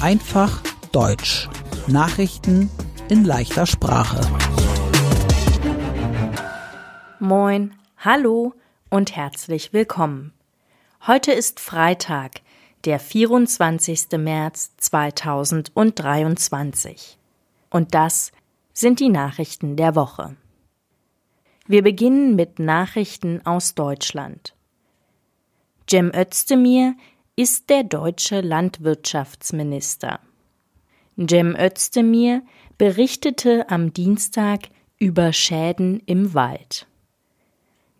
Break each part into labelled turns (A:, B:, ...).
A: Einfach Deutsch. Nachrichten in leichter Sprache.
B: Moin, hallo und herzlich willkommen. Heute ist Freitag, der 24. März 2023. Und das sind die Nachrichten der Woche. Wir beginnen mit Nachrichten aus Deutschland. Cem Özdemir ist der deutsche Landwirtschaftsminister. Cem Özdemir berichtete am Dienstag über Schäden im Wald.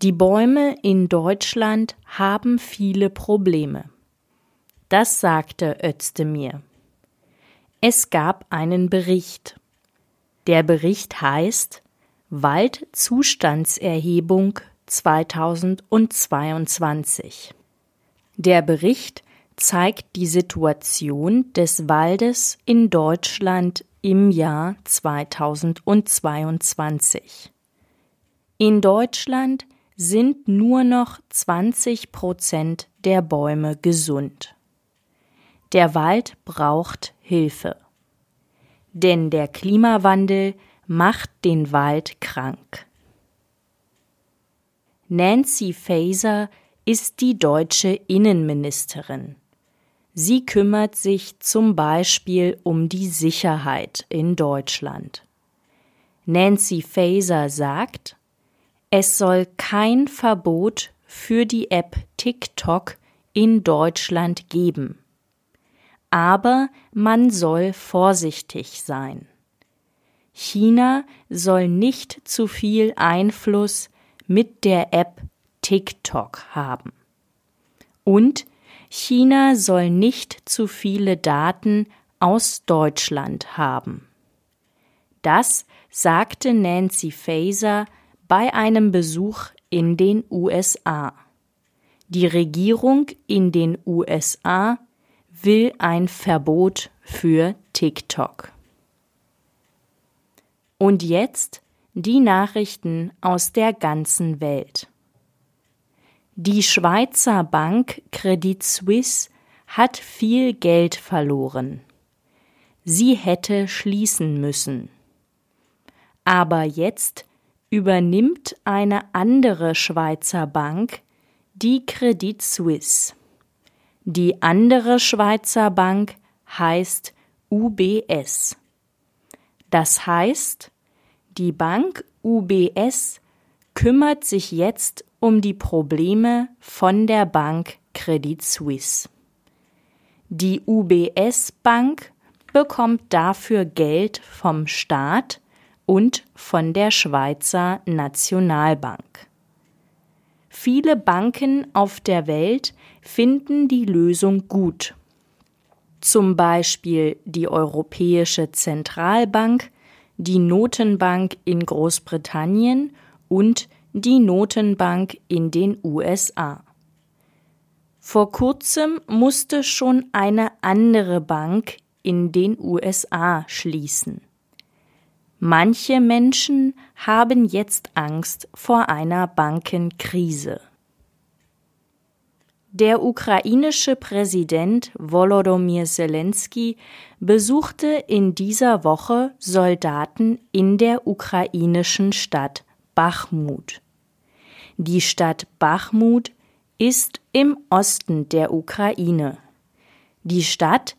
B: Die Bäume in Deutschland haben viele Probleme. Das sagte Özdemir. Es gab einen Bericht. Der Bericht heißt Waldzustandserhebung 2022. Der Bericht zeigt die Situation des Waldes in Deutschland im Jahr 2022. In Deutschland sind nur noch 20 Prozent der Bäume gesund. Der Wald braucht Hilfe. Denn der Klimawandel macht den Wald krank. Nancy Faeser ist die deutsche Innenministerin. Sie kümmert sich zum Beispiel um die Sicherheit in Deutschland. Nancy Faeser sagt, es soll kein Verbot für die App TikTok in Deutschland geben. Aber man soll vorsichtig sein. China soll nicht zu viel Einfluss mit der App TikTok haben. Und China soll nicht zu viele Daten aus Deutschland haben. Das sagte Nancy Faeser bei einem Besuch in den USA. Die Regierung in den USA will ein Verbot für TikTok. Und jetzt die Nachrichten aus der ganzen Welt. Die Schweizer Bank Credit Suisse hat viel Geld verloren. Sie hätte schließen müssen. Aber jetzt übernimmt eine andere Schweizer Bank die Credit Suisse. Die andere Schweizer Bank heißt UBS. Das heißt, die Bank UBS kümmert sich jetzt um die Probleme von der Bank Credit Suisse. Die UBS Bank bekommt dafür Geld vom Staat und von der Schweizer Nationalbank. Viele Banken auf der Welt finden die Lösung gut zum Beispiel die Europäische Zentralbank, die Notenbank in Großbritannien und die Notenbank in den USA. Vor kurzem musste schon eine andere Bank in den USA schließen. Manche Menschen haben jetzt Angst vor einer Bankenkrise. Der ukrainische Präsident Volodymyr Zelensky besuchte in dieser Woche Soldaten in der ukrainischen Stadt Bachmut. Die Stadt Bachmut ist im Osten der Ukraine. Die Stadt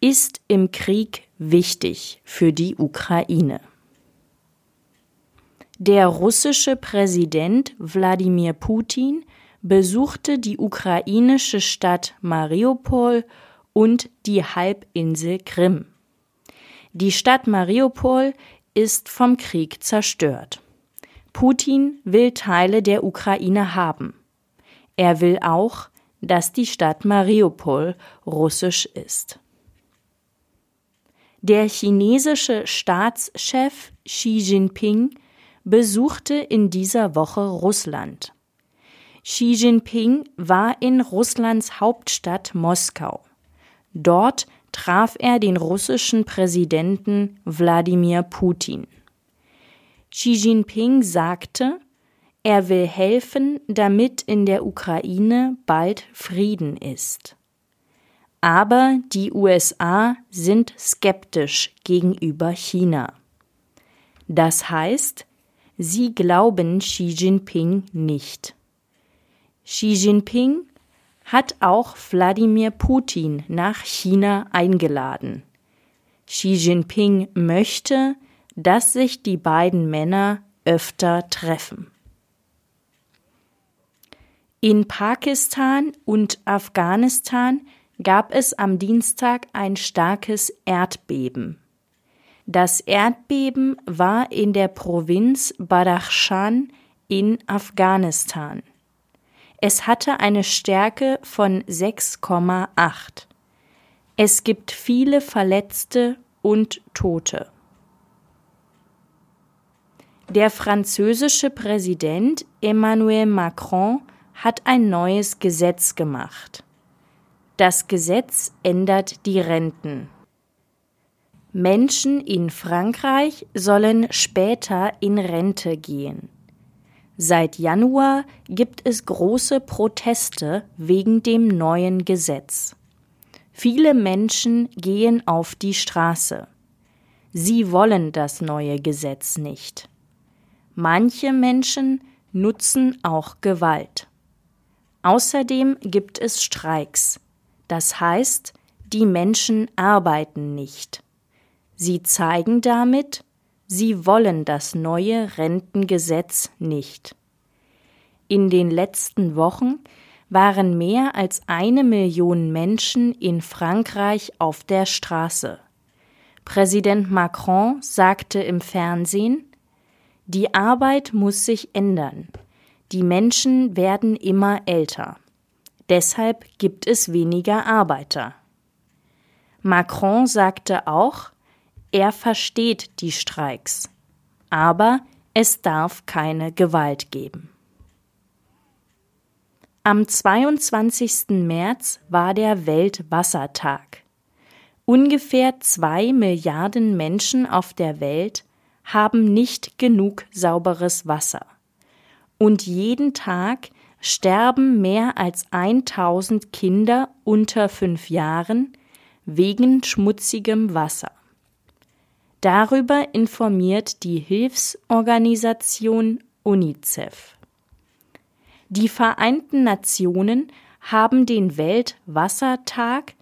B: ist im Krieg wichtig für die Ukraine. Der russische Präsident Wladimir Putin besuchte die ukrainische Stadt Mariupol und die Halbinsel Krim. Die Stadt Mariupol ist vom Krieg zerstört. Putin will Teile der Ukraine haben. Er will auch, dass die Stadt Mariupol russisch ist. Der chinesische Staatschef Xi Jinping besuchte in dieser Woche Russland. Xi Jinping war in Russlands Hauptstadt Moskau. Dort traf er den russischen Präsidenten Wladimir Putin. Xi Jinping sagte, er will helfen, damit in der Ukraine bald Frieden ist. Aber die USA sind skeptisch gegenüber China. Das heißt, sie glauben Xi Jinping nicht. Xi Jinping hat auch Wladimir Putin nach China eingeladen. Xi Jinping möchte, dass sich die beiden Männer öfter treffen. In Pakistan und Afghanistan gab es am Dienstag ein starkes Erdbeben. Das Erdbeben war in der Provinz Badakhshan in Afghanistan. Es hatte eine Stärke von 6,8. Es gibt viele Verletzte und Tote. Der französische Präsident Emmanuel Macron hat ein neues Gesetz gemacht. Das Gesetz ändert die Renten. Menschen in Frankreich sollen später in Rente gehen. Seit Januar gibt es große Proteste wegen dem neuen Gesetz. Viele Menschen gehen auf die Straße. Sie wollen das neue Gesetz nicht. Manche Menschen nutzen auch Gewalt. Außerdem gibt es Streiks. Das heißt, die Menschen arbeiten nicht. Sie zeigen damit, sie wollen das neue Rentengesetz nicht. In den letzten Wochen waren mehr als eine Million Menschen in Frankreich auf der Straße. Präsident Macron sagte im Fernsehen, die Arbeit muss sich ändern. Die Menschen werden immer älter. Deshalb gibt es weniger Arbeiter. Macron sagte auch, er versteht die Streiks, aber es darf keine Gewalt geben. Am 22. März war der Weltwassertag. Ungefähr zwei Milliarden Menschen auf der Welt haben nicht genug sauberes Wasser und jeden Tag sterben mehr als 1000 Kinder unter fünf Jahren wegen schmutzigem Wasser. Darüber informiert die Hilfsorganisation UNICEF. Die Vereinten Nationen haben den Weltwassertag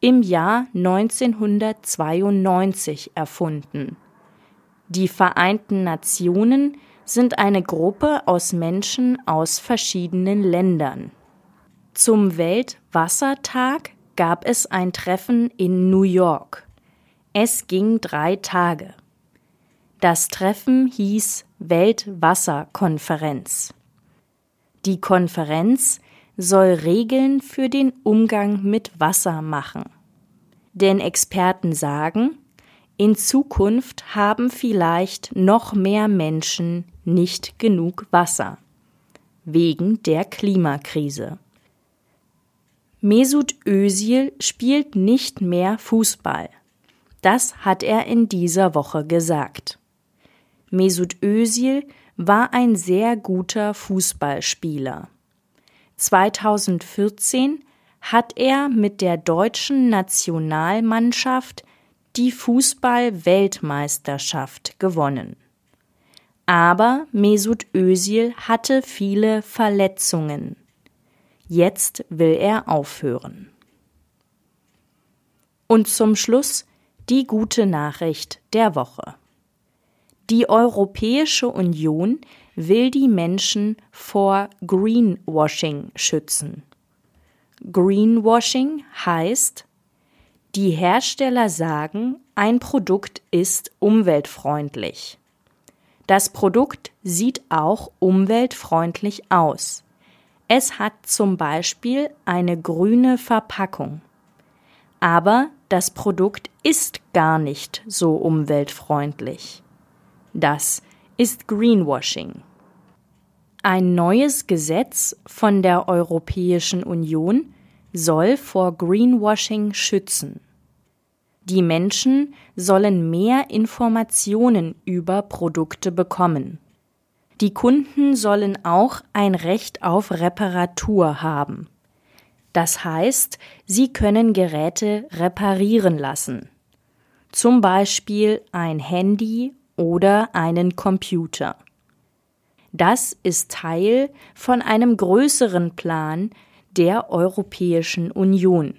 B: im Jahr 1992 erfunden. Die Vereinten Nationen sind eine Gruppe aus Menschen aus verschiedenen Ländern. Zum Weltwassertag gab es ein Treffen in New York. Es ging drei Tage. Das Treffen hieß Weltwasserkonferenz. Die Konferenz soll Regeln für den Umgang mit Wasser machen. Denn Experten sagen, in Zukunft haben vielleicht noch mehr Menschen nicht genug Wasser wegen der Klimakrise. Mesut Özil spielt nicht mehr Fußball. Das hat er in dieser Woche gesagt. Mesut Özil war ein sehr guter Fußballspieler. 2014 hat er mit der deutschen Nationalmannschaft die Fußball-Weltmeisterschaft gewonnen. Aber Mesut Özil hatte viele Verletzungen. Jetzt will er aufhören. Und zum Schluss die gute Nachricht der Woche. Die Europäische Union will die Menschen vor Greenwashing schützen. Greenwashing heißt, die Hersteller sagen, ein Produkt ist umweltfreundlich. Das Produkt sieht auch umweltfreundlich aus. Es hat zum Beispiel eine grüne Verpackung. Aber das Produkt ist gar nicht so umweltfreundlich. Das ist Greenwashing. Ein neues Gesetz von der Europäischen Union soll vor Greenwashing schützen. Die Menschen sollen mehr Informationen über Produkte bekommen. Die Kunden sollen auch ein Recht auf Reparatur haben. Das heißt, Sie können Geräte reparieren lassen. Zum Beispiel ein Handy oder einen Computer. Das ist Teil von einem größeren Plan der Europäischen Union.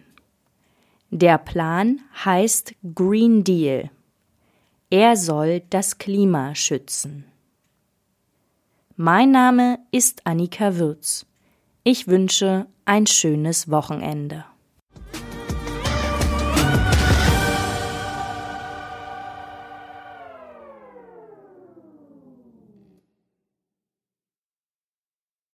B: Der Plan heißt Green Deal. Er soll das Klima schützen. Mein Name ist Annika Würz. Ich wünsche ein schönes Wochenende.